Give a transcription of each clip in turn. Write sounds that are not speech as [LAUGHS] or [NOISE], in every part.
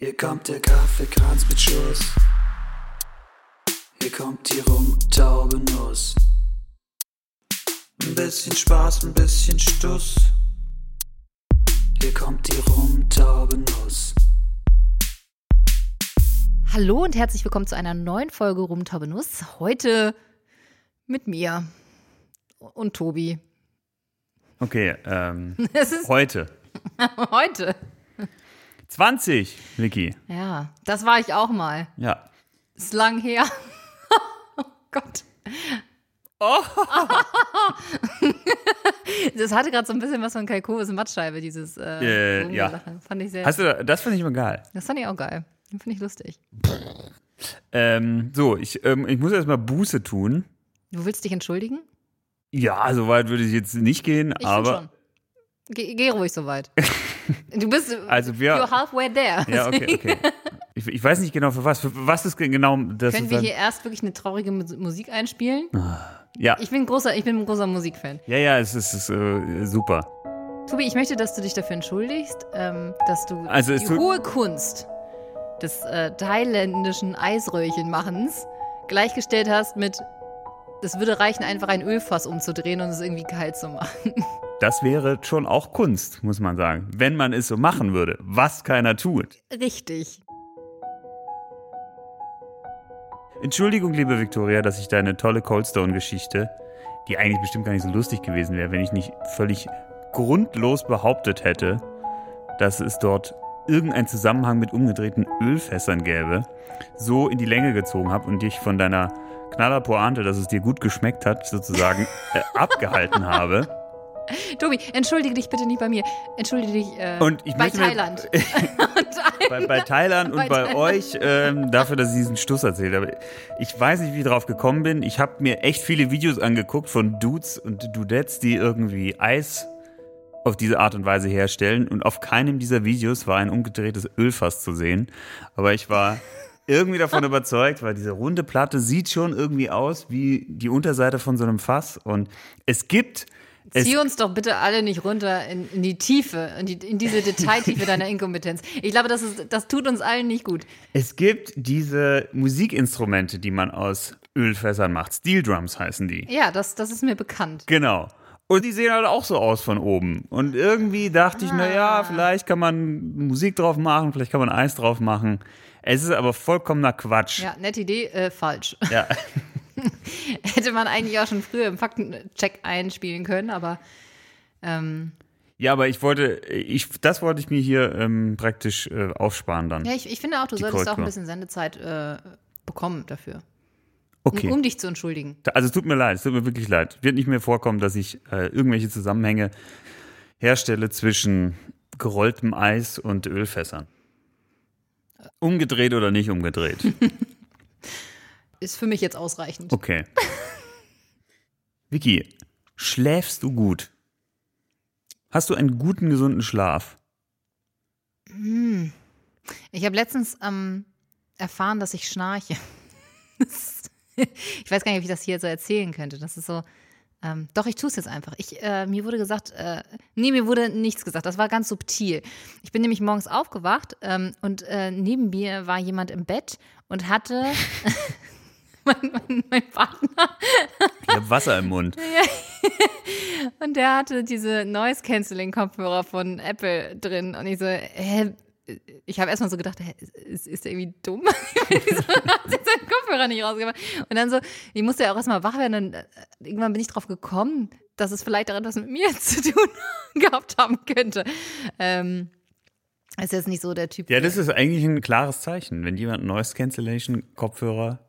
Hier kommt der Kaffeekranz mit Schuss. Hier kommt die Rumtaubenuss. Ein bisschen Spaß, ein bisschen Stuss. Hier kommt die Rumtaubenuss. Hallo und herzlich willkommen zu einer neuen Folge Rumtaubenuss. Heute mit mir und Tobi. Okay, ähm, [LAUGHS] heute. [LAUGHS] heute. 20, Vicky. Ja, das war ich auch mal. Ja. Ist lang her. [LAUGHS] oh Gott. Oh. [LAUGHS] das hatte gerade so ein bisschen was von Kai Koves Mattscheibe, dieses äh, Äh, ja. Fand ich sehr. Hast du, das finde ich immer geil. das fand ich auch geil. Finde ich lustig. Ähm, so, ich, ähm, ich muss erstmal Buße tun. Du willst dich entschuldigen? Ja, so weit würde ich jetzt nicht gehen, Ich aber. schon. Geh, geh ruhig so weit. [LAUGHS] Du bist Also wir- you're halfway there. Ja, okay, [LAUGHS] okay. Ich, ich weiß nicht genau für was. Für was ist ge- genau das? Können wir hier erst wirklich eine traurige Mus- Musik einspielen? ja. Ich bin ein großer, ich bin ein großer Musikfan. ja, ja, es ist, es ist äh, super. Tobi, ich möchte, dass du dich dafür entschuldigst, ähm, dass du Also die hohe Kunst des äh, thailändischen Eisröhrchenmachens gleichgestellt hast mit, es würde reichen, einfach ein Ölfass umzudrehen und es irgendwie kalt zu machen. Das wäre schon auch Kunst, muss man sagen. Wenn man es so machen würde, was keiner tut. Richtig. Entschuldigung, liebe Victoria, dass ich deine tolle Coldstone-Geschichte, die eigentlich bestimmt gar nicht so lustig gewesen wäre, wenn ich nicht völlig grundlos behauptet hätte, dass es dort irgendeinen Zusammenhang mit umgedrehten Ölfässern gäbe, so in die Länge gezogen habe und dich von deiner Knallerpointe, dass es dir gut geschmeckt hat, sozusagen [LAUGHS] äh, abgehalten habe. Tobi, entschuldige dich bitte nicht bei mir. Entschuldige dich äh, Und ich bei mir- Thailand. [LAUGHS] bei, bei Thailand und Bei bei Thailand. euch ähm, dafür, dass ich diesen Stuss erzählt habe. Ich weiß nicht, wie ich drauf gekommen bin. Ich habe mir echt viele Videos angeguckt von Dudes und Dudettes, die irgendwie Eis auf diese Art und Weise herstellen. Und auf keinem dieser Videos war ein umgedrehtes Ölfass zu sehen. Aber ich war irgendwie davon überzeugt, weil diese runde Platte sieht schon irgendwie aus wie die Unterseite von so einem Fass. Und es gibt es Zieh uns doch bitte alle nicht runter in, in die Tiefe, in, die, in diese Detailtiefe deiner [LAUGHS] Inkompetenz. Ich glaube, das, ist, das tut uns allen nicht gut. Es gibt diese Musikinstrumente, die man aus Ölfässern macht. Steel Drums heißen die. Ja, das, das ist mir bekannt. Genau. Und die sehen halt auch so aus von oben. Und irgendwie dachte ich, na ja, vielleicht kann man Musik drauf machen, vielleicht kann man Eis drauf machen. Es ist aber vollkommener Quatsch. Ja, nette Idee, äh, falsch. Ja. [LAUGHS] Hätte man eigentlich auch schon früher im Faktencheck einspielen können, aber ähm, Ja, aber ich wollte, ich, das wollte ich mir hier ähm, praktisch äh, aufsparen dann. ja, ich, ich finde auch, du solltest auch Korrektur. ein bisschen Sendezeit äh, bekommen dafür, um, Okay. um dich zu entschuldigen. Also es tut mir leid, es tut mir wirklich leid. Wird nicht mehr vorkommen, dass ich äh, irgendwelche Zusammenhänge herstelle zwischen gerolltem Eis und Ölfässern. Umgedreht oder nicht umgedreht. [LAUGHS] Ist für mich jetzt ausreichend. Okay. Vicky, schläfst du gut? Hast du einen guten, gesunden Schlaf? Ich habe letztens ähm, erfahren, dass ich schnarche. [LAUGHS] [LAUGHS] Ich weiß gar nicht, ob ich das hier so erzählen könnte. Das ist so. Ähm, doch, ich tue es jetzt einfach. Ich, äh, mir wurde gesagt, äh, nee, mir wurde nichts gesagt. Das war ganz subtil. Ich bin nämlich morgens aufgewacht ähm, und äh, neben mir war jemand im Bett und hatte [LAUGHS] mein, mein, mein Partner Ich habe Wasser im Mund. [LAUGHS] und der hatte diese Noise Cancelling Kopfhörer von Apple drin und ich so, hä? Ich habe erstmal so gedacht, hä, ist, ist der irgendwie dumm? [LAUGHS] Wieso hat sie seinen Kopfhörer nicht rausgemacht? Und dann so, ich musste ja auch erstmal wach werden. Und äh, irgendwann bin ich drauf gekommen, dass es vielleicht daran was mit mir [LAUGHS] zu tun [LAUGHS] gehabt haben könnte. Ähm, ist jetzt nicht so der Typ. Ja, das ist eigentlich ein klares Zeichen. Wenn jemand Noise Cancellation Kopfhörer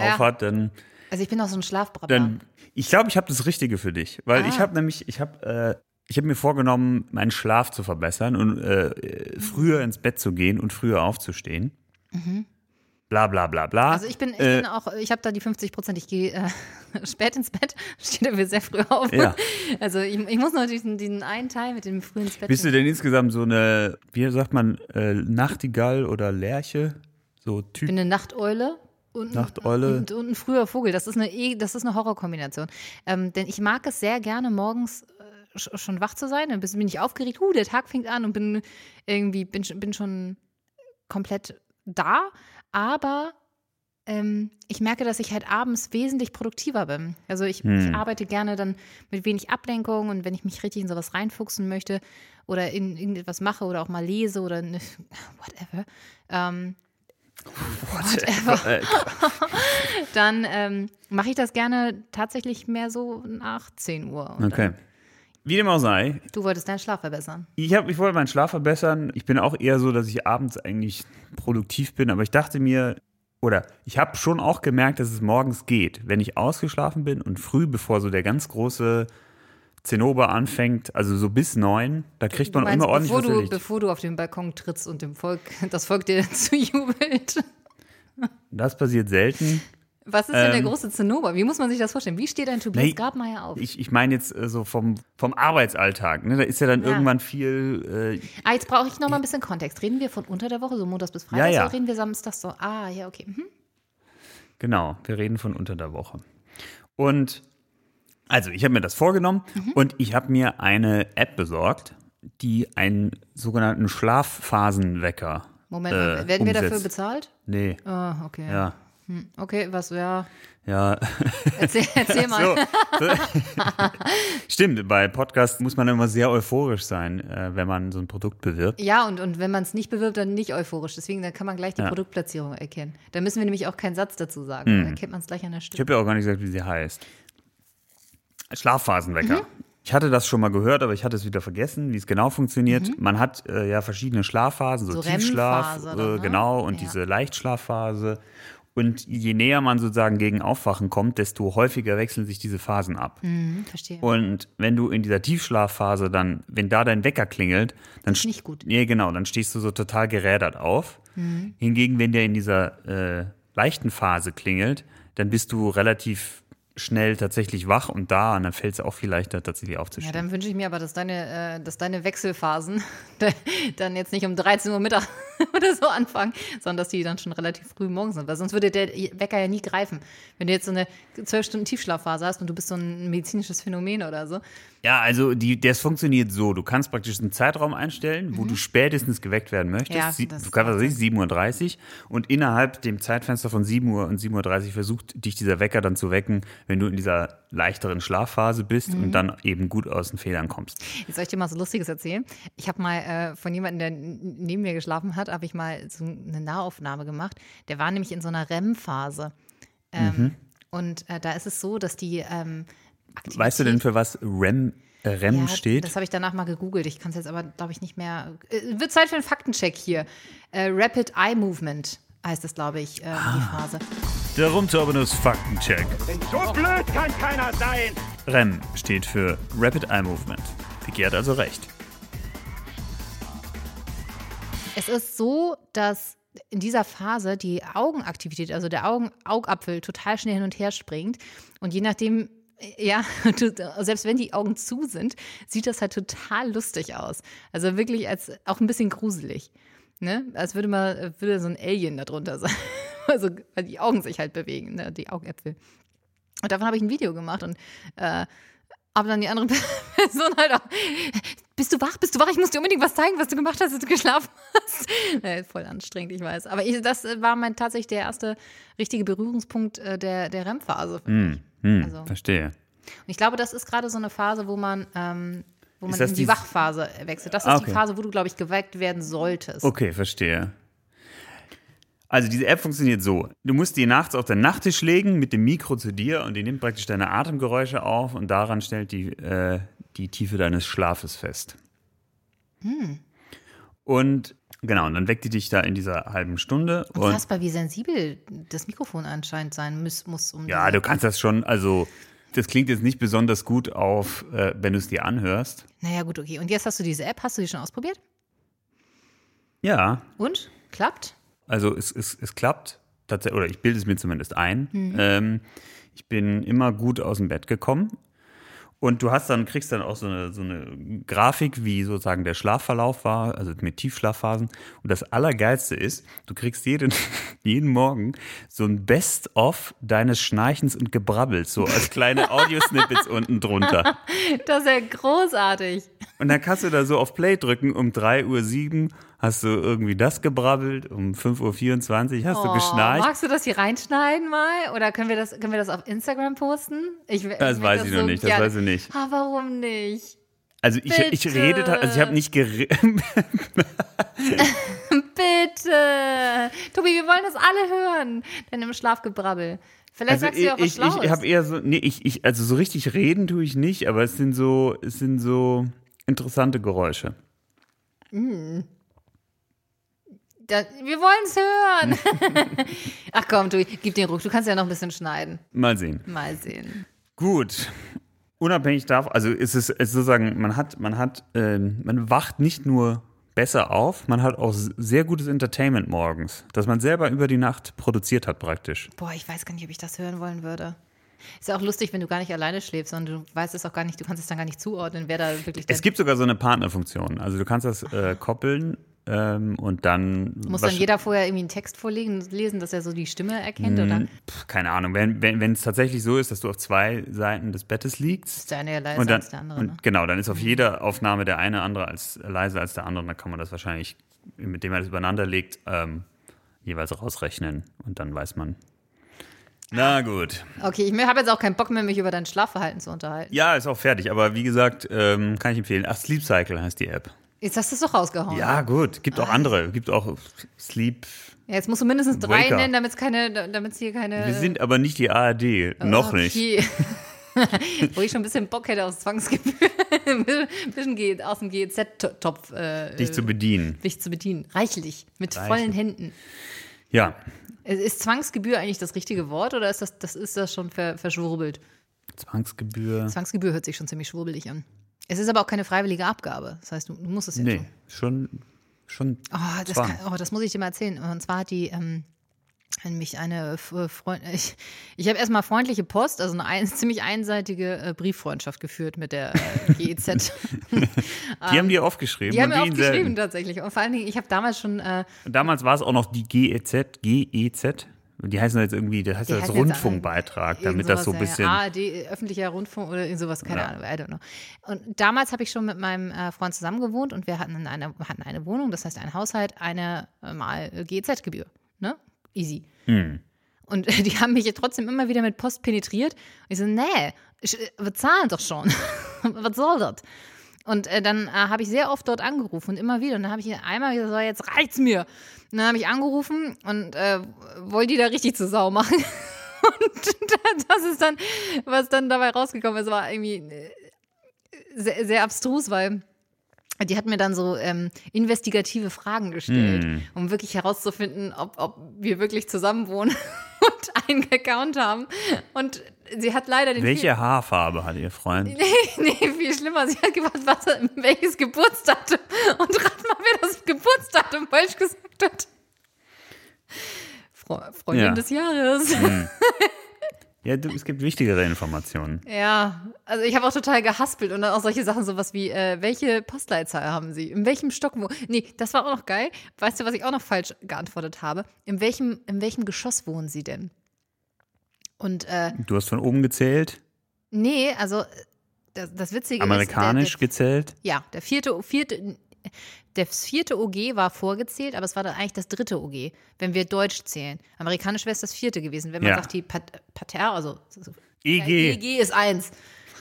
Ja. aufhat, dann, also ich bin auch so ein Schlafbratter. dann ich glaube, ich habe das Richtige für dich, weil ich Ah. habe nämlich, ich habe, äh, ich habe mir vorgenommen, meinen Schlaf zu verbessern und äh, früher ins Bett zu gehen und früher aufzustehen. Bla bla bla bla. Mhm. Also ich bin, ich Äh, bin auch, ich habe da die 50 Prozent, ich gehe äh, [LAUGHS] spät ins Bett, [LAUGHS] stehe dafür sehr früh auf. Ja. Also ich, ich muss noch diesen, diesen einen Teil mit dem frühen ins Bett. Bist du denn insgesamt so eine, wie sagt man, äh, Nachtigall oder Lerche? So ich Typ. bin eine Nachteule. Und, Nachteule. Und, und ein früher Vogel. Das ist eine, das ist eine Horrorkombination. Ähm, denn ich mag es sehr gerne, morgens äh, schon wach zu sein. Dann bin ich aufgeregt, huh, der Tag fängt an und bin irgendwie, bin, schon- bin schon komplett da, aber ähm, ich merke, dass ich halt abends wesentlich produktiver bin. Also ich, ich arbeite gerne dann mit wenig Ablenkung und wenn ich mich richtig in sowas reinfuchsen möchte oder in irgendetwas mache oder auch mal lese oder ne, [LAUGHS] whatever, ähm, Äh, [LAUGHS] dann ähm, mache ich das gerne tatsächlich mehr so nach 10 Uhr. Okay. Wie dem auch sei, du wolltest deinen Schlaf verbessern. ich, hab, ich wollte meinen Schlaf verbessern. Ich bin auch eher so, dass ich abends eigentlich produktiv bin, aber ich dachte mir, oder ich habe schon auch gemerkt, dass es morgens geht, wenn ich ausgeschlafen bin und früh, bevor so der ganz große Zinnober anfängt, also so bis neun, da kriegt man meinst, immer ordentlich bevor was du, bevor du auf den Balkon trittst und dem Volk, [LAUGHS] das Volk dir [LAUGHS] zujubelt. Das passiert selten. Was ist denn der Ähm, große Zinnober? Wie muss man sich das vorstellen? Wie steht ein Tobias Nee, Grabmeier auf? Ich, ich meine jetzt äh, so vom, vom Arbeitsalltag. Ne? Da ist ja dann Ja. irgendwann viel. Äh, Ah, jetzt brauche ich noch mal ein bisschen Kontext. Reden wir von unter der Woche, so montags bis Freitag, Ja, ja. oder reden wir samstags so? Ah, ja, okay. Mhm. genau, wir reden von unter der Woche. Und also, ich habe mir das vorgenommen Mhm. und ich habe mir eine App besorgt, die einen sogenannten Schlafphasenwecker. Moment, äh, werden wir dafür umsetzt. bezahlt? Nee, Ah, okay. ja. Hm, Okay, was, ja. Ja, [LAUGHS] Erzähl, erzähl mal. so. [LAUGHS] Stimmt, bei Podcasts muss man immer sehr euphorisch sein, äh, wenn man so ein Produkt bewirbt. Ja, und, und wenn man es nicht bewirbt, dann nicht euphorisch. Deswegen, dann kann man gleich die Ja. Produktplatzierung erkennen. Da müssen wir nämlich auch keinen Satz dazu sagen. Dann kennt man es gleich an der Ich Stimme. habe ja auch gar nicht gesagt, wie sie heißt. Schlafphasenwecker. Mhm. Ich hatte das schon mal gehört, aber ich hatte es wieder vergessen, wie es genau funktioniert. Man hat äh, ja verschiedene Schlafphasen, so, Mhm. So Tiefschlaf, REM-Phase dann, äh, ne? genau, und Ja. diese Leichtschlafphase. Und je näher man sozusagen gegen Aufwachen kommt, desto häufiger wechseln sich diese Phasen ab. Hm, verstehe. Und wenn du in dieser Tiefschlafphase dann, wenn da dein Wecker klingelt, dann ist nicht gut. Nee, genau, dann stehst du so total gerädert auf. Hingegen, wenn der in dieser äh, leichten Phase klingelt, dann bist du relativ schnell tatsächlich wach und da und dann fällt es auch viel leichter tatsächlich Ja, aufzustehen. dann wünsche ich mir aber, dass deine, äh, dass deine Wechselphasen [LAUGHS] dann jetzt nicht um 13 Uhr Mittag [LAUGHS] oder so anfangen, sondern dass die dann schon relativ früh morgens sind. Weil sonst würde der Wecker ja nie greifen. Wenn du jetzt so eine 12 Stunden Tiefschlafphase hast und du bist so ein medizinisches Phänomen oder so. Ja, also die, das funktioniert so. Du kannst praktisch einen Zeitraum einstellen, wo du spätestens geweckt werden möchtest. Mhm. Ja, Sie, du kannst, ich, 7.30 Uhr und innerhalb dem Zeitfenster von 7 Uhr und 7.30 Uhr versucht dich dieser Wecker dann zu wecken, wenn du in dieser leichteren Schlafphase bist Mhm. und dann eben gut aus den Federn kommst. Jetzt soll ich dir mal so Lustiges erzählen. Ich habe mal äh, von jemandem, der neben mir geschlafen hat, habe ich mal so eine Nahaufnahme gemacht. Der war nämlich in so einer REM-Phase. Ähm, Mhm. Und äh, da ist es so, dass die ähm, Weißt du denn, für was REM, äh, REM Ja, steht? Das habe ich danach mal gegoogelt. Ich kann es jetzt aber, glaube ich, nicht mehr. Äh, wird Zeit für einen Faktencheck hier. Äh, Rapid Eye Movement heißt es, glaube ich, äh, Ah. die Phase. Der Rumturbinus Faktencheck. So blöd kann keiner sein! REM steht für Rapid Eye Movement. Hat also recht. Es ist so, dass in dieser Phase die Augenaktivität, also der Augen Augapfel, total schnell hin und her springt. Und je nachdem, äh, ja, [LAUGHS] du- selbst wenn die Augen zu sind, sieht das halt total lustig aus. Also wirklich als auch ein bisschen gruselig. Ne? Als würde mal würde so ein Alien da drunter sein. [LAUGHS] Also, weil die Augen sich halt bewegen, ne? die Augäpfel. Und davon habe ich ein Video gemacht und äh, aber dann die andere [LAUGHS] Person halt auch, bist du wach, bist du wach, ich muss dir unbedingt was zeigen, was du gemacht hast, als du geschlafen hast. [LAUGHS] Ja, voll anstrengend, ich weiß. Aber ich, das war mein tatsächlich der erste richtige Berührungspunkt äh, der, der REM-Phase. finde ich. Hm, Also- verstehe. Und ich glaube, das ist gerade so eine Phase, wo man, ähm, wo man in die die- Wachphase wechselt. Das ist Ah, die okay. Phase, wo du, glaube ich, geweckt werden solltest. Okay, verstehe. Also diese App funktioniert so. Du musst die nachts auf den Nachttisch legen mit dem Mikro zu dir und die nimmt praktisch deine Atemgeräusche auf und daran stellt die, äh, die Tiefe deines Schlafes fest. Hm. Und genau, und dann weckt die dich da in dieser halben Stunde. Und, Unfassbar, wie sensibel das Mikrofon anscheinend sein muss, muss um ja, du kannst das schon, also das klingt jetzt nicht besonders gut auf, äh, wenn du es dir anhörst. Naja, gut, okay. Und jetzt hast du diese App, hast du die schon ausprobiert? Ja, Und? Klappt? Also es, es, es klappt, tatsächlich, oder ich bilde es mir zumindest ein. Mhm. Ähm, ich bin immer gut aus dem Bett gekommen. Und du hast dann, kriegst dann auch so eine, so eine Grafik, wie sozusagen der Schlafverlauf war, also mit Tiefschlafphasen. Und das Allergeilste ist, du kriegst jeden, [LAUGHS] jeden Morgen so ein Best-of deines Schnarchens und Gebrabbels, so als kleine [LAUGHS] Audiosnippets unten drunter. Das ist ja großartig. Und dann kannst du da so auf Play drücken um 3.07 Uhr. Hast du irgendwie das gebrabbelt, um 5.24 Uhr hast du Oh, geschnarcht. magst du das hier reinschneiden mal? Oder können wir das, können wir das auf Instagram posten? Ich, Das ich weiß mag ich noch nicht, das gerne. weiß ich nicht. Ah, warum nicht? Also ich, ich rede, also ich habe nicht geredet. [LAUGHS] Bitte! Tobi, wir wollen das alle hören. Denn im Schlafgebrabbel. Vielleicht Also sagst du ja auch was ich, ich, habe eher so, nee, ich, ich, also so richtig reden tue ich nicht, aber es sind so, es sind so interessante Geräusche. Da, wir wollen es hören. [LAUGHS] Ach komm, Tobi, gib den Ruck. Du kannst ja noch ein bisschen schneiden. Mal sehen. Mal sehen. Gut. Unabhängig davon, also ist es, es ist sozusagen, man hat, man hat, ähm, man wacht nicht nur besser auf, man hat auch sehr gutes Entertainment morgens, das man selber über die Nacht produziert hat praktisch. Boah, ich weiß gar nicht, ob ich das hören wollen würde. Ist ja auch lustig, wenn du gar nicht alleine schläfst, sondern du weißt es auch gar nicht, du kannst es dann gar nicht zuordnen, wer da wirklich Es gibt sogar so eine Partnerfunktion. Also du kannst das äh, koppeln ähm, und dann Muss dann jeder vorher irgendwie einen Text vorlegen, lesen, dass er so die Stimme erkennt? Oder Pff, keine Ahnung, wenn wenn wenn es tatsächlich so ist, dass du auf zwei Seiten des Bettes liegst ist der eine ja leiser und dann als der andere? und Ne? genau, dann ist auf jeder Aufnahme der eine andere als leiser als der andere, und dann kann man das wahrscheinlich, mit dem man das übereinander legt, ähm, jeweils rausrechnen und dann weiß man. Na gut. Okay, ich habe jetzt auch keinen Bock mehr, mich über dein Schlafverhalten zu unterhalten. Ja, ist auch fertig, aber wie gesagt, ähm, kann ich empfehlen. Ach, Sleep Cycle heißt die App. Jetzt hast du es doch rausgehauen. Ja, gut. Gibt auch andere. Gibt auch Sleep. Ja, Jetzt musst du mindestens drei Waker. nennen, damit es keine, damit hier keine. Wir sind aber nicht die ARD. Noch nicht. Okay. [LAUGHS] Wo ich schon ein bisschen Bock hätte aufs Zwangsgebühr. [LAUGHS] ein bisschen aus dem GEZ-Topf äh, Dich zu bedienen. dich zu bedienen. Reichlich. Mit Reichlich. vollen Händen. Ja. Ist Zwangsgebühr eigentlich das richtige Wort oder ist das, das, ist das schon ver, verschwurbelt? Zwangsgebühr. Zwangsgebühr hört sich schon ziemlich schwurbelig an. Es ist aber auch keine freiwillige Abgabe. Das heißt, du, du musst es ja Nee, tun. schon, schon. Oh das, kann, oh, das muss ich dir mal erzählen. Und zwar hat die ähm, mich eine Freundin. Ich, ich habe erstmal freundliche Post, also eine ein, [LAUGHS] ziemlich einseitige äh, Brieffreundschaft geführt mit der äh, GEZ. [LAUGHS] [LAUGHS] Die haben dir aufgeschrieben. Die haben und mir aufgeschrieben selten. tatsächlich. Und vor allen Dingen, ich habe damals schon. Äh, Damals war es auch noch die GEZ, GEZ. Die heißen jetzt irgendwie, das heißt jetzt Rundfunkbeitrag, damit das so ein sowas, bisschen. Ja, ARD, äh, öffentlicher Rundfunk oder irgend sowas, keine Ja. Ahnung, I don't know. Und damals habe ich schon mit meinem äh, Freund zusammen gewohnt und wir hatten eine, hatten eine Wohnung, das heißt ein Haushalt, eine äh, mal GEZ-Gebühr. Ne? Easy. Hm. Und äh, [LAUGHS] die haben mich ja trotzdem immer wieder mit Post penetriert. Und ich so, nee, ich, wir zahlen doch schon. [LAUGHS] Was soll das? Und äh, dann äh, habe ich sehr oft dort angerufen und immer wieder. Und dann habe ich einmal gesagt, so, jetzt reicht's mir. Und dann habe ich angerufen und äh, wollte die da richtig zur Sau machen. [LAUGHS] und das ist dann, was dann dabei rausgekommen ist, war irgendwie äh, sehr, sehr abstrus, weil die hat mir dann so ähm, investigative Fragen gestellt, Hm. um wirklich herauszufinden, ob, ob wir wirklich zusammen wohnen [LAUGHS] und einen Account haben. Und sie hat leider den Welche Haarfarbe hat ihr Freund? [LAUGHS] Nee, viel schlimmer. Sie hat gefragt, was, welches Geburtsdatum. Und rat mal, wer das Geburtsdatum falsch gesagt hat. Fre Freundin Ja. des Jahres. Ja, du, es gibt wichtigere Informationen. Ja, also ich habe auch total gehaspelt und dann auch solche Sachen, sowas wie, äh, welche Postleitzahl haben Sie? In welchem Stock wo? Nee, das war auch noch geil. Weißt du, was ich auch noch falsch geantwortet habe? In welchem, in welchem Geschoss wohnen Sie denn? Und äh, Du hast von oben gezählt, nee, also das, das Witzige amerikanisch ist. Der, gezählt. Ja, der vierte, vierte, das vierte OG war vorgezählt, aber es war dann eigentlich das dritte OG, wenn wir Deutsch zählen. Amerikanisch wäre es das vierte gewesen. Wenn man Ja. sagt, die Pat Pater, also EG. EG ist eins.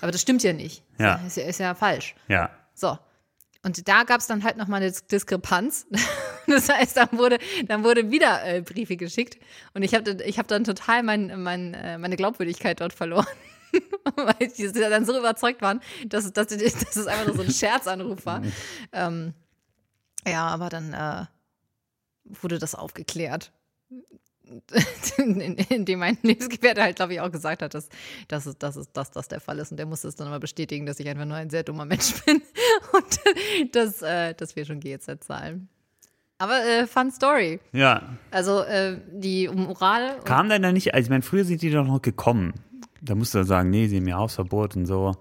Aber das stimmt ja nicht. Ja. Ist ja, ist ja falsch. Ja. So. Und da gab es dann halt nochmal eine Diskrepanz. [LAUGHS] [LAUGHS] Das heißt, dann wurde, dann wurde wieder äh, Briefe geschickt. Und ich habe ich hab dann total mein, mein, äh, meine Glaubwürdigkeit dort verloren. [LAUGHS] Weil die dann so überzeugt waren, dass, dass, dass es einfach nur so ein Scherzanruf war. ähm, ja, aber dann äh, wurde das aufgeklärt. Indem mein Lebensgefährte halt, glaube ich, auch gesagt hat, dass, dass, es- dass, dass das der Fall ist. Und der musste es dann aber bestätigen, dass ich einfach nur ein sehr dummer Mensch [LAUGHS] bin und dass, äh, dass wir schon GEZ zahlen. Aber äh, fun Story. Ja. Also äh, die Moral. Kam denn da nicht, also ich meine, früher sind die doch noch gekommen. Da musst du sagen, nee, sie haben ihr Hausverbot und so.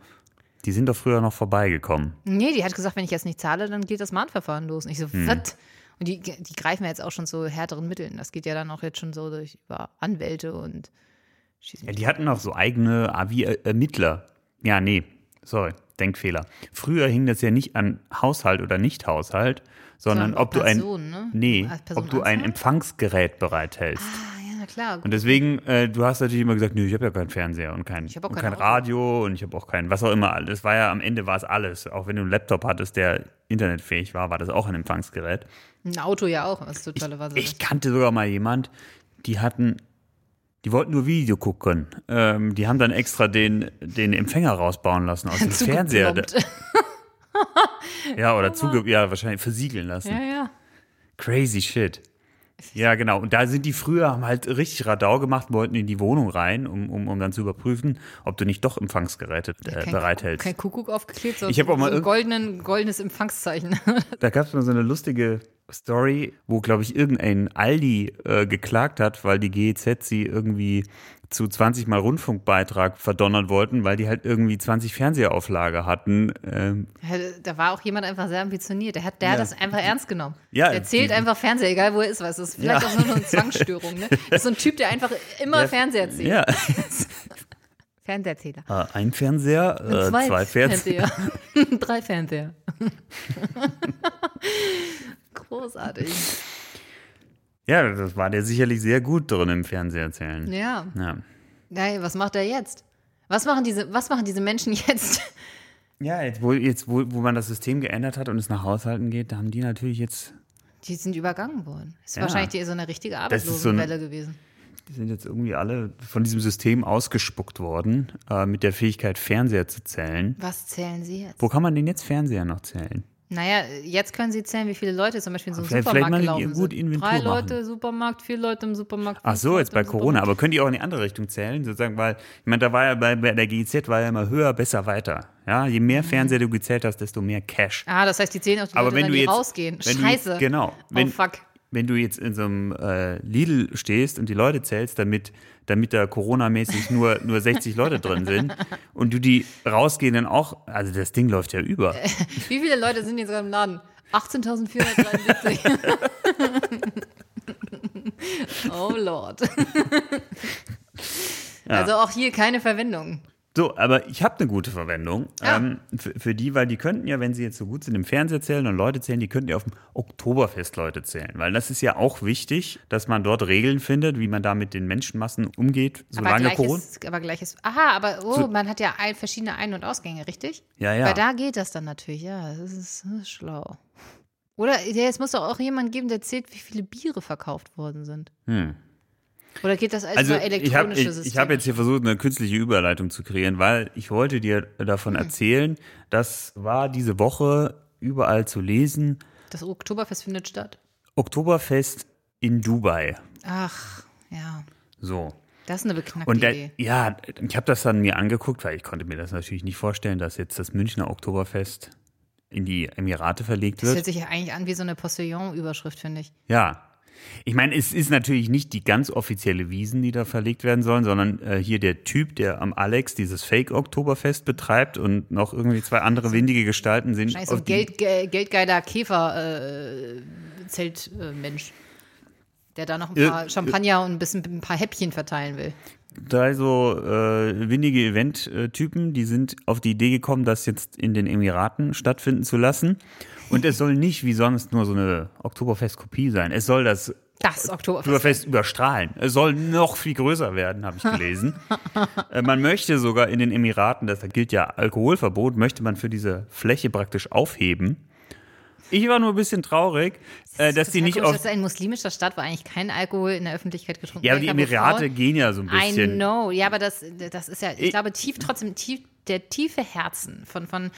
Die sind doch früher noch vorbeigekommen. Nee, die hat gesagt, wenn ich jetzt nicht zahle, dann geht das Mahnverfahren los. Und ich so, was? Und die, die greifen ja jetzt auch schon zu härteren Mitteln. Das geht ja dann auch jetzt schon so durch über Anwälte und schießen Ja, die hatten noch so eigene wie äh, Ermittler. Ja, nee. Sorry, Denkfehler. Früher hing das ja nicht an Haushalt oder Nicht-Haushalt, sondern Sondern ob du ein, Person, ne? nee, ob du ein? Empfangsgerät bereithältst. Ah, ja, na klar. Und deswegen, äh, du hast natürlich immer gesagt, nö, ich habe ja keinen Fernseher und kein, Ich und kein. Radio und ich habe auch kein, was auch immer. alles. war ja am Ende war es alles. Auch wenn du einen Laptop hattest, der internetfähig war, war das auch ein Empfangsgerät. Ein Auto ja auch, was totaler Wahnsinn Ich kannte sogar mal jemand, die hatten, die wollten nur Video gucken. Ähm, die haben dann extra den, den Empfänger rausbauen lassen aus dem [LAUGHS] Fernseher. [LAUGHS] Ja, oder zuge ja, wahrscheinlich versiegeln lassen. Ja, ja. Crazy shit. Ja, genau. Und da sind die früher, haben halt richtig Radau gemacht, wollten in die Wohnung rein, um, um, um dann zu überprüfen, ob du nicht doch Empfangsgeräte äh, Kein, bereithältst. kein Kuckuck aufgeklebt, sondern Ich auch mal so ein goldenen, goldenes Empfangszeichen. [LAUGHS] Da gab es mal so eine lustige Story, wo, glaube ich, irgendein Aldi äh, geklagt hat, weil die GEZ sie irgendwie zu 20 Mal Rundfunkbeitrag verdonnern wollten, weil die halt irgendwie 20 Fernsehauflage hatten. Ähm, Da war auch jemand einfach sehr ambitioniert. Der hat, der hat Ja. das einfach ernst genommen. Ja, der zählt einfach Fernseher, egal wo er ist. Weißt du, das ist vielleicht Ja. auch nur eine Zwangsstörung. Ne? [LAUGHS] Das ist so ein Typ, der einfach immer Der- Fernseher zählt. ja, [LAUGHS] Fernseherzähler. Äh, ein Fernseher, äh, zwei, Fernseher. [LAUGHS] Drei Fernseher. Großartig. Ja, das war der sicherlich sehr gut drin im Fernseherzählen. Ja. Ja. Nein, was macht er jetzt? Was machen diese, was machen diese Menschen [LAUGHS] jetzt? Ja, jetzt, wo, jetzt wo, wo man das System geändert hat und es nach Haushalten geht, da haben die natürlich jetzt, Die sind übergangen worden. Das ist Ja. wahrscheinlich die, so eine richtige ist so Arbeitslosenwelle gewesen. die sind jetzt irgendwie alle von diesem System ausgespuckt worden, äh, mit der Fähigkeit, Fernseher zu zählen. Was zählen Sie jetzt? Wo kann man denn jetzt Fernseher noch zählen? Naja, jetzt können Sie zählen, wie viele Leute zum Beispiel in so einem Vielleicht- Supermarkt vielleicht mal gelaufen gut sind. Inventur Drei machen. Leute Supermarkt, vier Leute im Supermarkt. Ach so, jetzt bei Corona. Aber könnt ihr auch in die andere Richtung zählen, sozusagen, weil, ich meine, da war ja bei, bei der GIZ war ja immer höher, besser, weiter. Ja, je mehr Fernseher du gezählt hast, desto mehr Cash. Ah, das heißt, die zählen auch die Aber Leute, wenn du die jetzt- rausgehen. wenn du- Scheiße. genau. Wenn- oh, fuck. Wenn du jetzt in so einem äh, Lidl stehst und die Leute zählst, damit, damit da Corona-mäßig nur, nur 60 Leute drin sind und du die rausgehen dann auch, also das Ding läuft ja über. [LAUGHS] Wie viele Leute sind jetzt gerade im Laden? 18.473. [LAUGHS] oh Lord. Also auch hier keine Verwendung. So, aber ich habe eine gute Verwendung Ja. ähm, für, für die, weil die könnten ja, wenn sie jetzt so gut sind im Fernseher zählen und Leute zählen, die könnten ja auf dem Oktoberfest Leute zählen. Weil das ist ja auch wichtig, dass man dort Regeln findet, wie man da mit den Menschenmassen umgeht, solange Corona. aber gleiches. Aha, aber oh, So- man hat ja ein, verschiedene Ein- und Ausgänge, richtig? Ja, ja. Weil da geht das dann natürlich, ja, das ist, das ist schlau. Oder ja, es muss doch auch jemand geben, der zählt, wie viele Biere verkauft worden sind. Hm. Oder geht das als Also über ich habe elektronische ich, ich hab jetzt hier versucht, eine künstliche Überleitung zu kreieren, weil ich wollte dir davon Hm. erzählen, das war diese Woche überall zu lesen, das Oktoberfest findet statt. Oktoberfest in Dubai. Ach, ja. So. Das ist eine beknackte Und da, Idee. ja, ich habe das dann mir angeguckt, weil ich konnte mir das natürlich nicht vorstellen, dass jetzt das Münchner Oktoberfest in die Emirate verlegt Das hört wird. sich ja eigentlich an wie so eine Postillon-Überschrift, finde ich. Ja. Ich meine, es ist natürlich nicht die ganz offizielle Wiesen, die da verlegt werden sollen, sondern äh, hier der Typ, der am Alex dieses Fake-Oktoberfest betreibt und noch irgendwie zwei andere windige Gestalten sind. So auf Geld, ge, geldgeiler Käfer-Zeltmensch. der da noch ein Ir- paar Champagner und ein bisschen ein paar Häppchen verteilen will. Drei so äh, windige Event-Typen, die sind auf die Idee gekommen, das jetzt in den Emiraten stattfinden zu lassen. Und es soll nicht wie sonst nur so eine Oktoberfest-Kopie sein. Es soll das Das Oktoberfest. Oktoberfest überstrahlen. Es soll noch viel größer werden, habe ich [LAUGHS] gelesen. äh, man möchte sogar in den Emiraten, das gilt ja Alkoholverbot, möchte man für diese Fläche praktisch aufheben. Ich war nur ein bisschen traurig, äh, dass Das die nicht auf. das ist ein muslimischer Staat, wo eigentlich kein Alkohol in der Öffentlichkeit getrunken Ja, aber die Emirate Frauen- gehen ja so ein I bisschen. know, ja, aber das, das ist ja, ich Ich- glaube, tief, trotzdem tief, der tiefe Herzen von, von äh,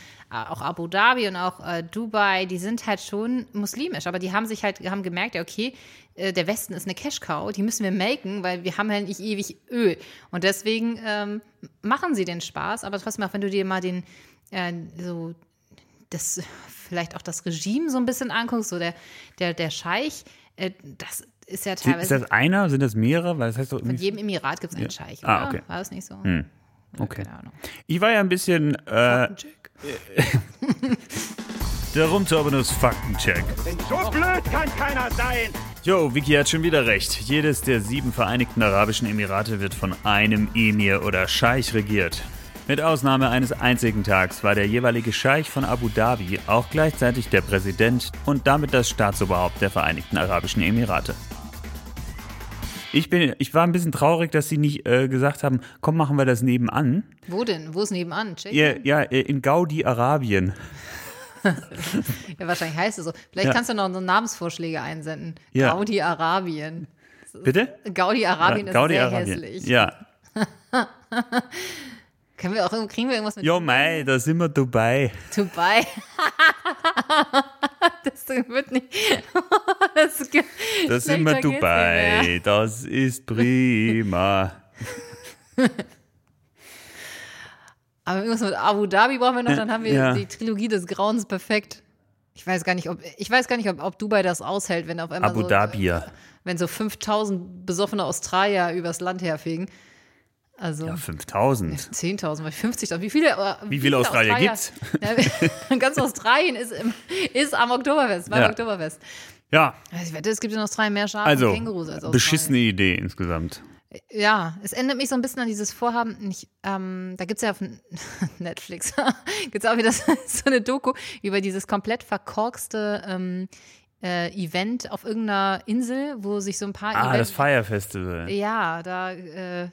auch Abu Dhabi und auch äh, Dubai, die sind halt schon muslimisch, aber die haben sich halt, haben gemerkt, ja, okay, äh, der Westen ist eine Cash-Cow, die müssen wir melken, weil wir haben halt nicht ewig Öl. Und deswegen ähm, machen sie den Spaß, aber trotzdem auch, wenn du dir mal den, äh, so, das, vielleicht auch das Regime so ein bisschen anguckst, so der, der, der Scheich, äh, das ist ja teilweise. Ist das einer? Sind das mehrere? Weil das heißt doch Von jedem Emirat gibt es einen Scheich, oder? Ah, okay. War das nicht so? Okay. Keine Ahnung. Ich war ja ein bisschen äh, [LAUGHS] der Rumturbinus Faktencheck. So blöd kann keiner sein. Jo, Vicky hat schon wieder recht. Jedes der sieben Vereinigten Arabischen Emirate wird von einem Emir oder Scheich regiert. Mit Ausnahme eines einzigen Tags war der jeweilige Scheich von Abu Dhabi auch gleichzeitig der Präsident und damit das Staatsoberhaupt der Vereinigten Arabischen Emirate. Ich, bin, ich war ein bisschen traurig, dass sie nicht äh, gesagt haben, komm, machen wir das nebenan. Wo denn? Wo ist nebenan? Ja, ja äh, in Gaudi-Arabien. [LAUGHS] Ja, wahrscheinlich heißt es so. Vielleicht Ja. kannst du noch so Namensvorschläge einsenden. Ja. Gaudi-Arabien. Bitte? Gaudi-Arabien ist sehr hässlich. Ja. [LAUGHS] Können wir auch, kriegen wir irgendwas mit Jo, mei, da sind wir Dubai. Dubai? [LAUGHS] das wird nicht. [LAUGHS] das, Da sind wir. Dubai. Das ist prima. [LAUGHS] Aber irgendwas mit Abu Dhabi brauchen wir noch, dann haben wir Ja. die Trilogie des Grauens perfekt. Ich weiß gar nicht, ob ich weiß gar nicht, ob, ob Dubai das aushält, wenn auf einmal Abu so, Dhabi. wenn so 5000 besoffene Australier übers Land herfegen. Also Ja, 5000. 10.000, weil 50.000. Wie viele, äh, Wie viele Australier gibt's? Ja, [LAUGHS] ganz Australien ist, im, ist am Oktoberfest, beim Ja. Oktoberfest. Ja, Also ich wette, es gibt in Australien mehr Schafe also und Kängurus als Australien. beschissene Idee insgesamt. Ja, es erinnert mich so ein bisschen an dieses Vorhaben. Nicht, ähm, da gibt es ja auf [LAUGHS] Netflix [LAUGHS] gibt es auch wieder so eine Doku über dieses komplett verkorkste ähm, äh, Event auf irgendeiner Insel, wo sich so ein paar Ah, Event das Fire Festival. ja, da äh,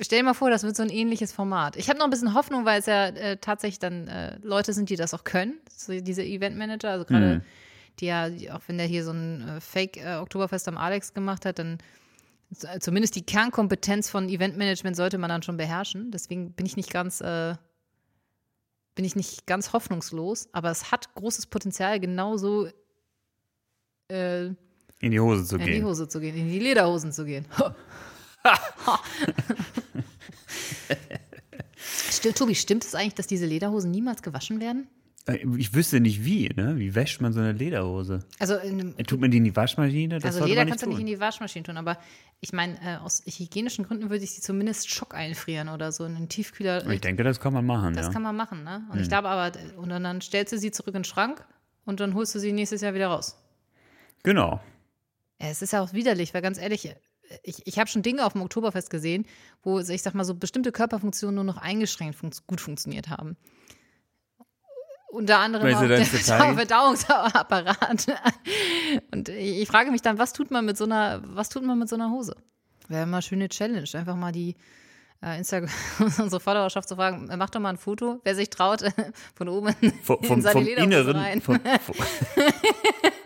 stell dir mal vor, das wird so ein ähnliches Format. Ich habe noch ein bisschen Hoffnung, weil es ja äh, tatsächlich dann äh, Leute sind, die das auch können, so diese Eventmanager, also gerade Mhm. die ja, auch wenn der hier so ein äh, Fake äh, Oktoberfest am Alex gemacht hat, dann zumindest die Kernkompetenz von Eventmanagement sollte man dann schon beherrschen. Deswegen bin ich nicht ganz bin ich nicht ganz hoffnungslos, aber es hat großes Potenzial, genauso äh, In die Hose zu in die gehen. Hose zu gehen, in die Lederhosen zu gehen. [LAUGHS] Stimmt, Tobi, stimmt es eigentlich, dass diese Lederhosen niemals gewaschen werden? Äh, Ich wüsste nicht wie, ne? Wie wäscht man so eine Lederhose? Also, in Äh, Tut man die in die Waschmaschine? Das also Leder kannst du nicht in die Waschmaschine tun, aber ich meine, äh, aus hygienischen Gründen würde ich sie zumindest Schock einfrieren oder so in einen Tiefkühler. Ich denke, das kann man machen, das ja. kann man machen, ne? Und ich glaube aber, und dann stellst du sie zurück in den Schrank und dann holst du sie nächstes Jahr wieder raus. Genau. Es ist ja auch widerlich, weil ganz ehrlich, ich, ich habe schon Dinge auf dem Oktoberfest gesehen, wo, ich sag mal, so bestimmte Körperfunktionen nur noch eingeschränkt fun gut funktioniert haben. Unter anderem auch der? [LAUGHS] Verdauungsapparat. Und ich frage mich dann, was tut man mit so einer, was tut man mit so einer Hose? Wäre mal eine schöne Challenge, einfach mal die äh, Instagram, [LAUGHS] unsere Followerschaft zu fragen, äh, mach doch mal ein Foto, wer sich traut, [LAUGHS] von oben Vom, in vom, seine vom Inneren. rein. Vom, vom,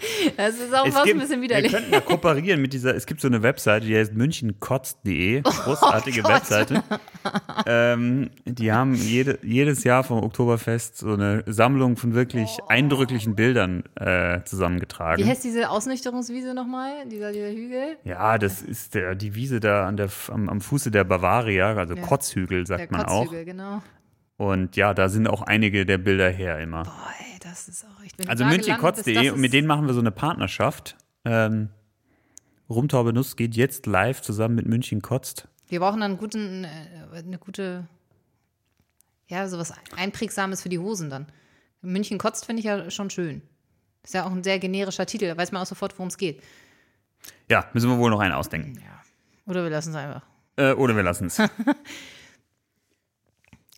[LAUGHS] Das ist auch es fast gibt, ein bisschen wir widerlich. könnten da kooperieren mit dieser, es gibt so eine Webseite, die heißt münchenkotzt.de, [LAUGHS] großartige Oh. Webseite. [LAUGHS] Ähm, die haben jede, jedes Jahr vom Oktoberfest so eine Sammlung von wirklich eindrücklichen Bildern äh, zusammengetragen. Wie heißt diese Ausnüchterungswiese nochmal? Dieser, dieser Hügel? Ja, das ist der, die Wiese da an der, am, am Fuße der Bavaria, also Ja. Kotzhügel, sagt Der man auch. Kotzhügel, genau. Und ja, da sind auch einige der Bilder her immer. Boah, ey, das ist auch echt. Also münchenkotz.de und mit denen machen wir so eine Partnerschaft. Ähm, Rumtaube Nuss geht jetzt live zusammen mit München kotzt. Wir brauchen dann guten, äh, eine gute, ja, sowas Einprägsames für die Hosen dann. München kotzt finde ich ja schon schön. Ist ja auch ein sehr generischer Titel, da weiß man auch sofort, worum es geht. Ja, müssen wir wohl noch einen ausdenken. Oder wir lassen es einfach. Äh, oder wir lassen es. [LAUGHS]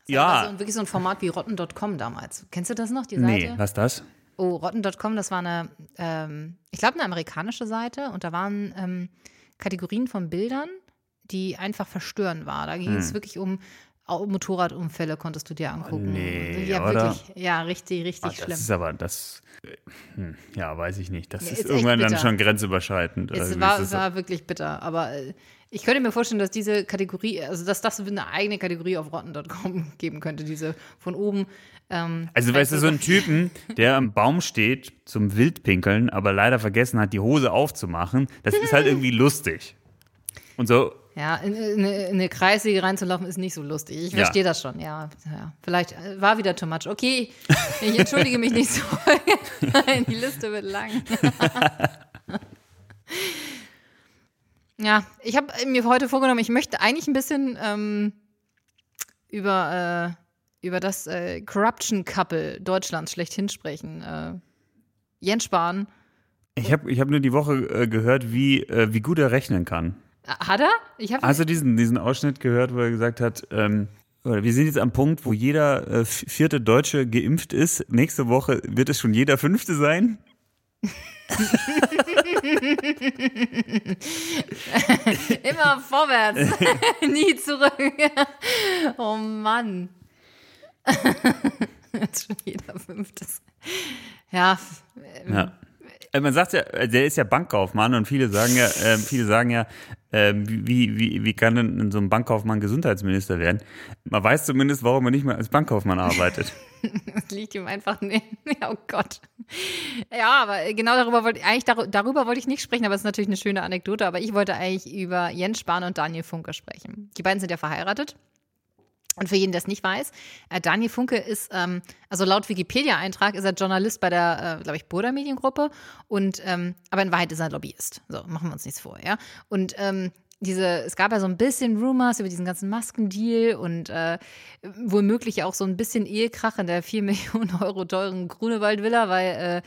Ja, so, wirklich so ein Format wie rotten.com damals. Kennst du das noch, die Seite? nee, was ist das? Oh, rotten.com, das war eine, ähm, ich glaube, eine amerikanische Seite und da waren ähm, Kategorien von Bildern, die einfach verstörend war. Da ging es wirklich um Motorradunfälle, konntest du dir angucken. Hm. nee, ja, oder? wirklich. Ja, richtig, richtig Ah, das schlimm. ist aber, das, äh, hm, ja, weiß ich nicht. Das Ja, ist, ist irgendwann dann schon grenzüberschreitend. Es Also, war, war wirklich bitter, aber äh, ich könnte mir vorstellen, dass diese Kategorie, also dass das eine eigene Kategorie auf rotten.com [LAUGHS] geben könnte, diese von oben. Ähm, Also, weißt du, so ein Typen, der am Baum steht zum Wildpinkeln, aber leider vergessen hat, die Hose aufzumachen, das ist halt irgendwie lustig. Und so, Ja, in, in, in eine Kreissäge reinzulaufen ist nicht so lustig. Ich Ja. verstehe das schon, ja, ja. Vielleicht äh, war wieder too much. Okay, ich entschuldige mich nicht so. [LAUGHS] Die Liste wird lang. [LAUGHS] ja, ich habe mir heute vorgenommen, ich möchte eigentlich ein bisschen ähm, über, äh, über das äh, Corruption Couple Deutschlands schlechthin sprechen. Äh, Jens Spahn. ich habe ich hab nur die Woche äh, gehört, wie, äh, wie gut er rechnen kann. Hat er? Ich habe Hast du diesen, diesen Ausschnitt gehört, wo er gesagt hat, ähm, wir sind jetzt am Punkt, wo jeder äh, vierte Deutsche geimpft ist. Nächste Woche wird es schon jeder fünfte sein. [LAUGHS] [LAUGHS] Immer vorwärts, [LAUGHS] nie zurück. Oh Mann. [LAUGHS] Jetzt schon jeder fünftes. Ja, Ja. Äh, Man sagt ja, äh, der ist ja Bankkaufmann und viele sagen ja, äh, viele sagen ja, äh, wie, wie, wie kann denn so ein Bankkaufmann Gesundheitsminister werden? Man weiß zumindest, warum er nicht mehr als Bankkaufmann arbeitet. [LAUGHS] das liegt ihm einfach nicht. [LAUGHS] Oh Gott. Ja, aber genau darüber wollte eigentlich dar darüber wollte ich nicht sprechen, aber es ist natürlich eine schöne Anekdote. Aber ich wollte eigentlich über Jens Spahn und Daniel Funke sprechen. Die beiden sind ja verheiratet. Und für jeden, der es nicht weiß, äh, Daniel Funke ist, ähm, also laut Wikipedia-Eintrag ist er Journalist bei der, äh, glaube ich, Burda Mediengruppe. Und ähm, aber in Wahrheit ist er Lobbyist. So, machen wir uns nichts vor, ja. Und ähm, diese, es gab ja so ein bisschen Rumors über diesen ganzen Maskendeal und äh, womöglich auch so ein bisschen Ehekrach in der 4 Millionen Euro teuren Grunewald-Villa, weil äh,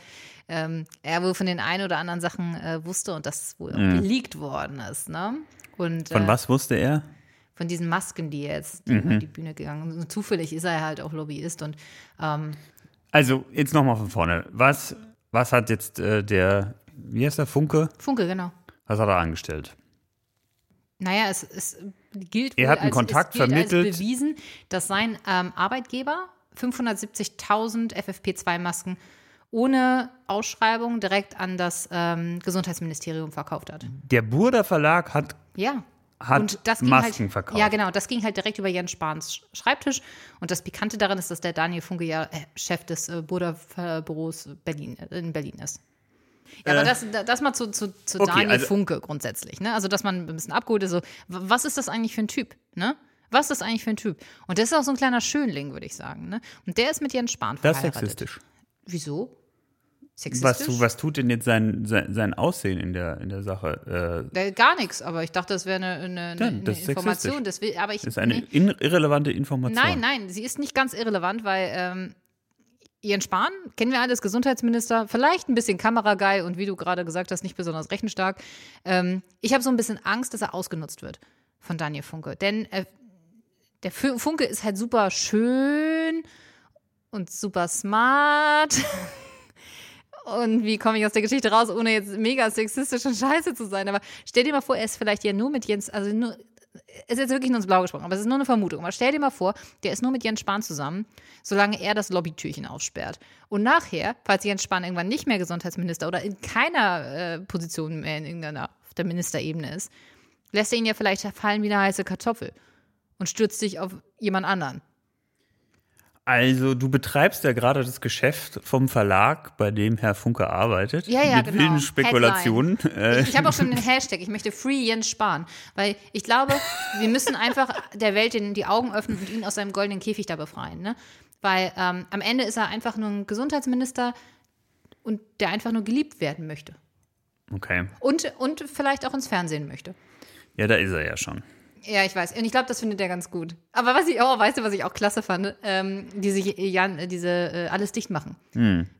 ähm, er wohl von den ein oder anderen Sachen äh, wusste und das wohl auch geleakt worden ist, ne? Und, Von äh, was wusste er? Von diesen Masken, die jetzt die über die Bühne gegangen sind. Zufällig ist er halt auch Lobbyist und ähm, Also, jetzt nochmal von vorne. Was, was hat jetzt äh, der, wie heißt der, Funke? Funke, genau. Was hat er angestellt? Naja, es, es gilt Er hat einen als, Kontakt vermittelt. Als bewiesen, dass sein ähm, Arbeitgeber 570.000 FFP2-Masken ohne Ausschreibung direkt an das ähm, Gesundheitsministerium verkauft hat. Der Burda Verlag hat, Ja. Hat Und das ging Masken halt, verkauft. Ja, genau. Das ging halt direkt über Jens Spahns Sch- Schreibtisch. Und das Pikante daran ist, dass der Daniel Funke ja äh, Chef des äh, Burda-Büros Berlin, äh, in Berlin ist. Ja, aber das, das mal zu, zu, zu Äh. Okay, Daniel also- Funke grundsätzlich. Ne? Also, dass man ein bisschen abgeholt ist. So, was ist das eigentlich für ein Typ? Ne? Was ist das eigentlich für ein Typ? Und das ist auch so ein kleiner Schönling, würde ich sagen. Ne? Und der ist mit Jens Spahn Das ist verheiratet. sexistisch. Wieso? Was, Sexistisch? tu- was tut denn jetzt sein, sein, sein Aussehen in der, in der Sache? Äh, Äh, Gar nichts, aber ich dachte, das wäre eine, eine, eine, das eine Information. Das will, aber ich, Das ist eine nee. irrelevante Information. Nein, nein, sie ist nicht ganz irrelevant, weil ähm, Jens Spahn, kennen wir alles, Gesundheitsminister, vielleicht ein bisschen Kamerageil und wie du gerade gesagt hast, nicht besonders rechenstark. Ähm, ich habe so ein bisschen Angst, dass er ausgenutzt wird von Daniel Funke. Denn äh, der Fu- Funke ist halt super schön und super smart. [LAUGHS] Und wie komme ich aus der Geschichte raus, ohne jetzt mega sexistisch und scheiße zu sein? Aber stell dir mal vor, er ist vielleicht ja nur mit Jens, also nur, es ist jetzt wirklich nur ins Blau gesprochen, aber es ist nur eine Vermutung. Aber stell dir mal vor, der ist nur mit Jens Spahn zusammen, solange er das Lobbytürchen aufsperrt. Und nachher, falls Jens Spahn irgendwann nicht mehr Gesundheitsminister oder in keiner äh, Position mehr in irgendeiner auf der Ministerebene ist, lässt er ihn ja vielleicht fallen wie eine heiße Kartoffel und stürzt sich auf jemand anderen. Also du betreibst ja gerade das Geschäft vom Verlag, bei dem Herr Funke arbeitet. Ja, ja, mit genau. wilden Spekulationen. Äh, Ich, ich habe auch schon den Hashtag, ich möchte Free Jens Spahn. Weil ich glaube, wir müssen einfach der Welt die Augen öffnen und ihn aus seinem goldenen Käfig da befreien. Ne? Weil ähm, am Ende ist er einfach nur ein Gesundheitsminister und der einfach nur geliebt werden möchte. okay. Und, und vielleicht auch ins Fernsehen möchte. Ja, da ist er ja schon. Ja, ich weiß. Und ich glaube, das findet er ganz gut. Aber was ich auch, weißt du, was ich auch klasse fand? Ähm, diese Jan, äh, diese äh, alles dicht machen.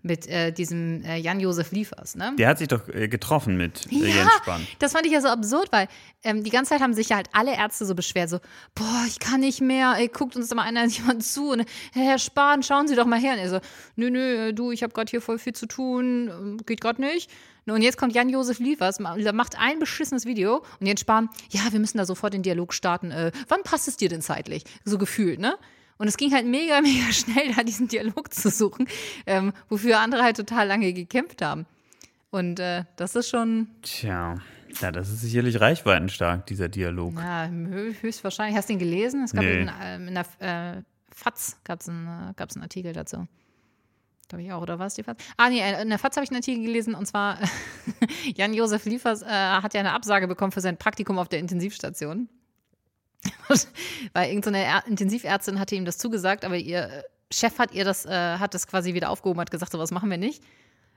Mit äh, diesem äh, Jan-Josef Liefers, ne? Der hat sich doch äh, getroffen mit äh, Jens Spahn. das fand ich ja so absurd, weil ähm, die ganze Zeit haben sich ja halt alle Ärzte so beschwert, so, boah, ich kann nicht mehr, ey, guckt uns da mal einer [LAUGHS] jemand zu und Herr Spahn, schauen Sie doch mal her. Und er so, nö, nö, du, ich habe gerade hier voll viel zu tun, ähm, geht gerade nicht. Und jetzt kommt Jan-Josef Liefers, ma- macht ein beschissenes Video und Jens Spahn, ja, wir müssen da sofort den Dialog starten. Äh, wann passt es dir denn zeitlich? So gefühlt, ne? Und es ging halt mega, [LAUGHS] mega schnell, da diesen Dialog zu suchen, ähm, wofür andere halt total lange gekämpft haben. Und äh, das ist schon, Tja, ja, das ist sicherlich reichweitenstark, dieser Dialog. Ja, hö- höchstwahrscheinlich. Hast du ihn gelesen? Es gab Nee. in, ähm, in der äh, FAZ gab es einen, äh, gab's einen Artikel dazu. Glaube ich auch, oder war es die FAZ? Ah, nee, in der FAZ habe ich einen Artikel gelesen und zwar [LAUGHS] Jan-Josef Liefers äh, hat ja eine Absage bekommen für sein Praktikum auf der Intensivstation. [LAUGHS] Weil irgendeine so Intensivärztin hatte ihm das zugesagt, aber ihr äh, Chef hat ihr das, äh, hat das quasi wieder aufgehoben, hat gesagt, so was machen wir nicht.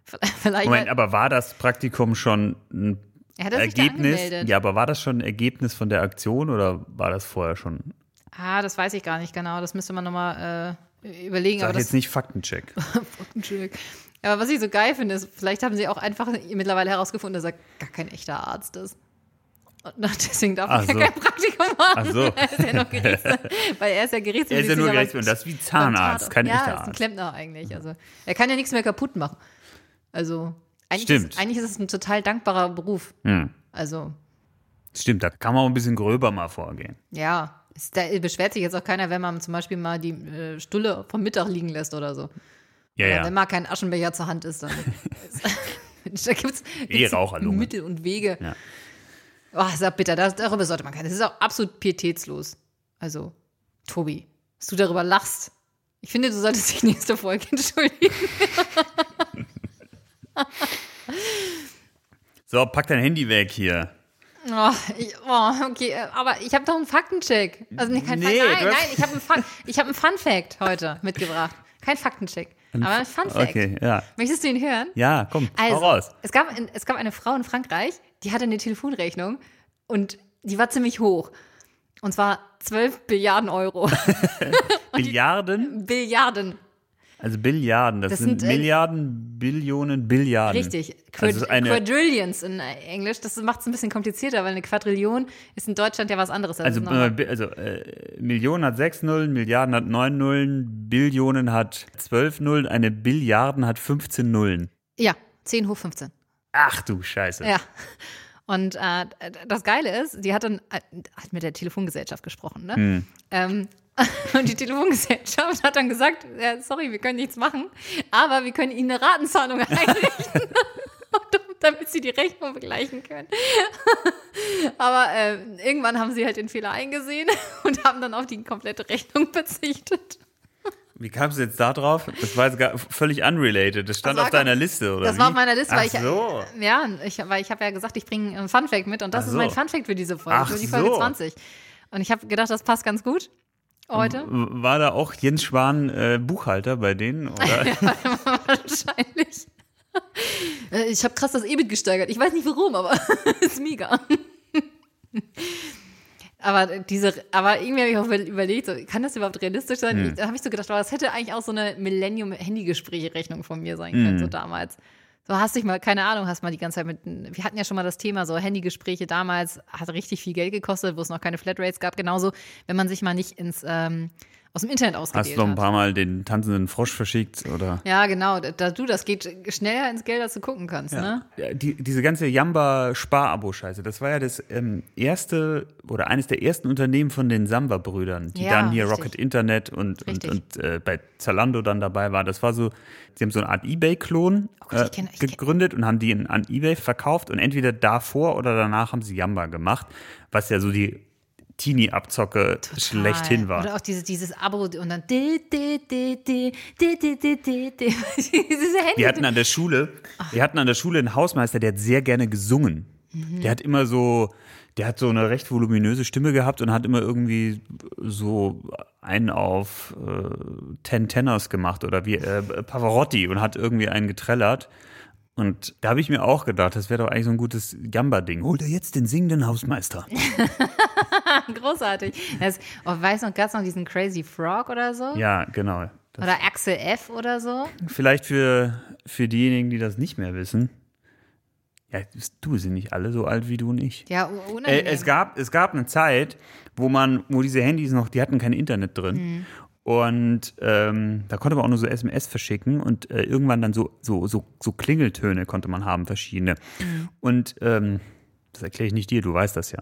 [LAUGHS] Vielleicht Moment, aber war das Praktikum schon ein er er Ergebnis? Ja, aber war das schon ein Ergebnis von der Aktion oder war das vorher schon? Ah, das weiß ich gar nicht genau. Das müsste man nochmal äh, überlegen. Sag aber das, jetzt nicht Faktencheck. [LAUGHS] Entschuldigung. Aber was ich so geil finde, ist, vielleicht haben sie auch einfach mittlerweile herausgefunden, dass er gar kein echter Arzt ist. Und [LAUGHS] deswegen darf er so. kein Praktikum machen. Ach so. [LAUGHS] Er ist ja noch weil er ist ja Gerichtsmediziner. Er ist ja nur Gerichtsmediziner, das ist wie Zahnarzt, kein ja, echter ist ein Arzt. Klempner eigentlich. Also er kann ja nichts mehr kaputt machen. Also eigentlich, Stimmt. Ist, eigentlich ist es ein total dankbarer Beruf. Hm. Also Stimmt, da kann man auch ein bisschen gröber mal vorgehen. ja, ist, da beschwert sich jetzt auch keiner, wenn man zum Beispiel mal die äh, Stulle vom Mittag liegen lässt oder so. Ja, Oder ja. Wenn mal kein Aschenbecher zur Hand ist, dann. [LAUGHS] [LAUGHS] da gibt es. Mittel und Wege. Ja. Oh, ist auch bitter. Das, darüber sollte man keinen. Das ist auch absolut pietätslos. Also, Tobi, dass du darüber lachst. Ich finde, du solltest dich nächste Folge [LAUGHS] entschuldigen. So, pack dein Handy weg hier. Oh, ich, oh okay, aber ich habe doch einen Faktencheck. Also nee, kein Nee, Fakt. Nein, nein, ich habe einen, ich hab einen Fun Fact heute mitgebracht. Kein Faktencheck, aber ein Fun Fact. Okay, ja. Möchtest du ihn hören? Ja, komm, Also, raus. Es gab, es gab eine Frau in Frankreich, die hatte eine Telefonrechnung und die war ziemlich hoch. Und zwar 12 Billiarden Euro. [LAUGHS] Billiarden? Billiarden, Also Billiarden, das, Das sind, sind, äh, Milliarden, Billionen, Billiarden. richtig. Quad Also Quadrillions in Englisch. Das macht es ein bisschen komplizierter, weil eine Quadrillion ist in Deutschland ja was anderes. also, nochmal- äh, also äh, Millionen hat sechs Nullen, Milliarden hat neun Nullen, Billionen hat zwölf Nullen, eine Billiarden hat 15 Nullen. ja, 10 hoch 15. Ach du Scheiße. Ja. Und äh, das Geile ist, die hat dann äh, hat mit der Telefongesellschaft gesprochen, ne? Hm. Ähm, [LAUGHS] und die Telefongesellschaft hat dann gesagt, ja, sorry, wir können nichts machen, aber wir können Ihnen eine Ratenzahlung [LAUGHS] einrichten, [LAUGHS] damit Sie die Rechnung begleichen können. aber äh, irgendwann haben sie halt den Fehler eingesehen und haben dann auf die komplette Rechnung verzichtet. Wie kamst du jetzt da drauf? Das war jetzt gar völlig unrelated. Das stand Das auf deiner Liste, oder Das wie? war auf meiner Liste, Ach weil ich so. ja, ich, weil ich habe ja gesagt, ich bringe einen Funfact mit und das Ach ist so. mein Funfact für diese Folge, Ach für die Folge so. 20. Und ich habe gedacht, das passt ganz gut heute. War da auch Jens Schwan äh, Buchhalter bei denen? [LAUGHS] Oder? Wahrscheinlich. Äh, Ich habe krass das EBIT gesteigert. Ich weiß nicht warum, aber [LAUGHS] ist mega. Aber diese, aber irgendwie habe ich auch über- überlegt, so, kann das überhaupt realistisch sein? Hm. Da habe ich so gedacht, aber das hätte eigentlich auch so eine Millennium-Handy-Gespräche-Rechnung von mir sein können, Hm. so damals. So hast dich mal, keine Ahnung, hast mal die ganze Zeit mit, wir hatten ja schon mal das Thema, so Handygespräche damals hat richtig viel Geld gekostet, wo es noch keine Flatrates gab. Genauso, wenn man sich mal nicht ins, ähm, aus dem Internet ausgewählt Hast du noch ein paar Mal den tanzenden Frosch verschickt? Oder? Ja, genau. Da, du, das geht schneller ins Geld, als du gucken kannst, ne? Ja, die, diese ganze Jamba-Spar-Abo-Scheiße, das war ja das ähm, erste oder eines der ersten Unternehmen von den Samba-Brüdern, die Ja, dann hier richtig. Rocket Internet und, und, und äh, bei Zalando dann dabei war. Das war so, sie haben so eine Art Ebay-Klon Oh äh, kenn- gegründet und haben die an Ebay verkauft und entweder davor oder danach haben sie Jamba gemacht, was ja so die Teenie-Abzocke schlechthin war. Oder auch dieses, dieses Abo und dann di, di, di, di, di, di, di, di, di. [LAUGHS] diese Handy. Wir hatten an der Schule, wir hatten an der Schule einen Hausmeister, der hat sehr gerne gesungen. Der hat immer so, der hat so eine recht voluminöse Stimme gehabt und hat immer irgendwie so einen auf äh, Ten Tenors gemacht oder wie äh, Pavarotti und hat irgendwie einen getrellert. Und da habe ich mir auch gedacht, das wäre doch eigentlich so ein gutes Jamba-Ding. Hol dir jetzt den singenden Hausmeister. [LAUGHS] Großartig. Das, oh, weiß noch, gab es noch diesen Crazy Frog oder so? Ja, genau. Das Oder Axel F oder so? Vielleicht für, für diejenigen, die das nicht mehr wissen. Ja, du sind nicht alle so alt wie du und ich. Ja, Äh, unangenehm. es, gab, es gab eine Zeit, wo man, wo diese Handys noch, die hatten kein Internet drin. Mhm. Und ähm, da konnte man auch nur so SMS verschicken und äh, irgendwann dann so, so, so, so Klingeltöne konnte man haben, verschiedene. Mhm. Und ähm, das erkläre ich nicht dir, du weißt das ja.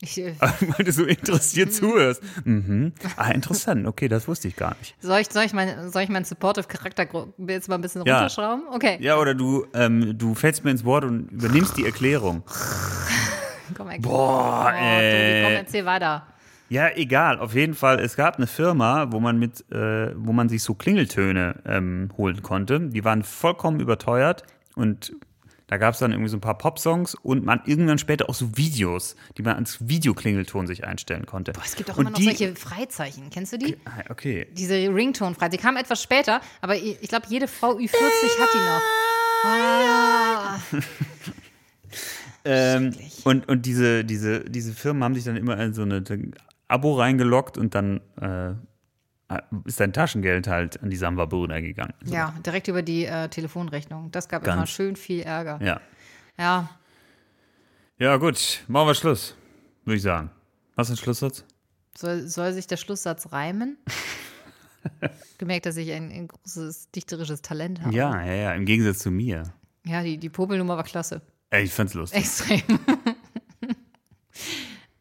ich, äh, [LAUGHS] Weil du so interessiert zuhörst. Mhm. Ah, interessant. Okay, das wusste ich gar nicht. soll, ich, soll, ich mein, soll ich meinen Supportive Charakter gro- jetzt mal ein bisschen Ja. runterschrauben? Okay. Ja, oder du, ähm, du fällst mir ins Wort und übernimmst die Erklärung. [LAUGHS] Komm, Boah, oh, Tobi, komm, äh. erzähl weiter. Ja, egal. Auf jeden Fall, es gab eine Firma, wo man mit, äh, wo man sich so Klingeltöne ähm, holen konnte. Die waren vollkommen überteuert und da gab es dann irgendwie so ein paar Popsongs und man irgendwann später auch so Videos, die man als Videoklingelton sich einstellen konnte. Boah, es gibt auch und immer noch die, solche Freizeichen. Kennst du die? Ah, Okay. Diese Ringtone-Freizeichen. Die kamen etwas später, aber ich, ich glaube, jede Frau Ü40 hat die noch. Ah. [LAUGHS] Ähm, und und diese, diese, diese Firmen haben sich dann immer so eine Abo reingeloggt und dann äh, ist dein Taschengeld halt an die Samba-Brüder gegangen. So. Ja, direkt über die äh, Telefonrechnung. Das gab Ganz. immer schön viel Ärger. ja. Ja, Ja, gut, machen wir Schluss, würde ich sagen. Was ist ein Schlusssatz? Soll, soll sich der Schlusssatz reimen? [LAUGHS] Gemerkt, dass ich ein, ein großes dichterisches Talent habe. Ja, ja, ja, im Gegensatz zu mir. Ja, die, die Popelnummer war klasse. Ey, ich fand's lustig. Extrem. [LAUGHS]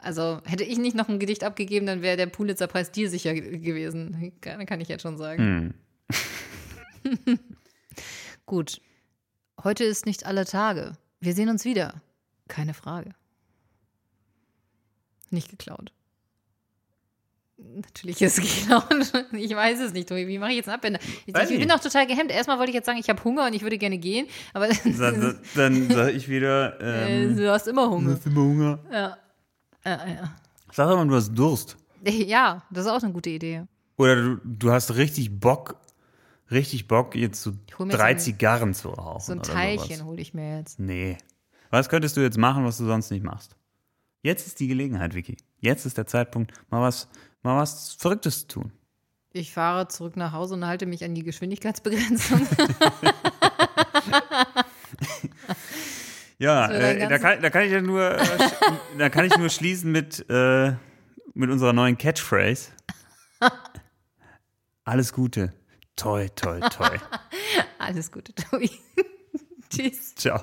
Also hätte ich nicht noch ein Gedicht abgegeben, dann wäre der Pulitzer-Preis dir sicher ge- gewesen. Kann, kann ich jetzt schon sagen. Hm. [LAUGHS] Gut. Heute ist nicht alle Tage. Wir sehen uns wieder. Keine Frage. Nicht geklaut. Natürlich ist es [LAUGHS] geklaut. Ich weiß es nicht. Wie mache ich jetzt einen Abwender? Ich, ich bin auch total gehemmt. Erstmal wollte ich jetzt sagen, ich habe Hunger und ich würde gerne gehen. Aber Dann, dann sag ich wieder, [LAUGHS] ähm, du hast immer Hunger. hast immer Hunger. Ja. Ja. Sag doch mal, du hast Durst. [LAUGHS] ja, das ist auch eine gute Idee. Oder du, du hast richtig Bock, richtig Bock, jetzt so drei ein- Zigarren zu rauchen. So ein Teilchen hole ich mir jetzt. Nee. Was könntest du jetzt machen, was du sonst nicht machst? Jetzt ist die Gelegenheit, Vicky. Jetzt ist der Zeitpunkt, mal was, mal was Verrücktes zu tun. Ich fahre zurück nach Hause und halte mich an die Geschwindigkeitsbegrenzung. [LAUGHS] [LAUGHS] Ja, äh, da, kann, da kann ich ja nur, äh, [LAUGHS] da kann ich nur schließen mit, äh, mit unserer neuen Catchphrase. [LAUGHS] Alles Gute. Toi, toi, toi. [LAUGHS] Alles Gute, Tobi. Tschüss. Ciao.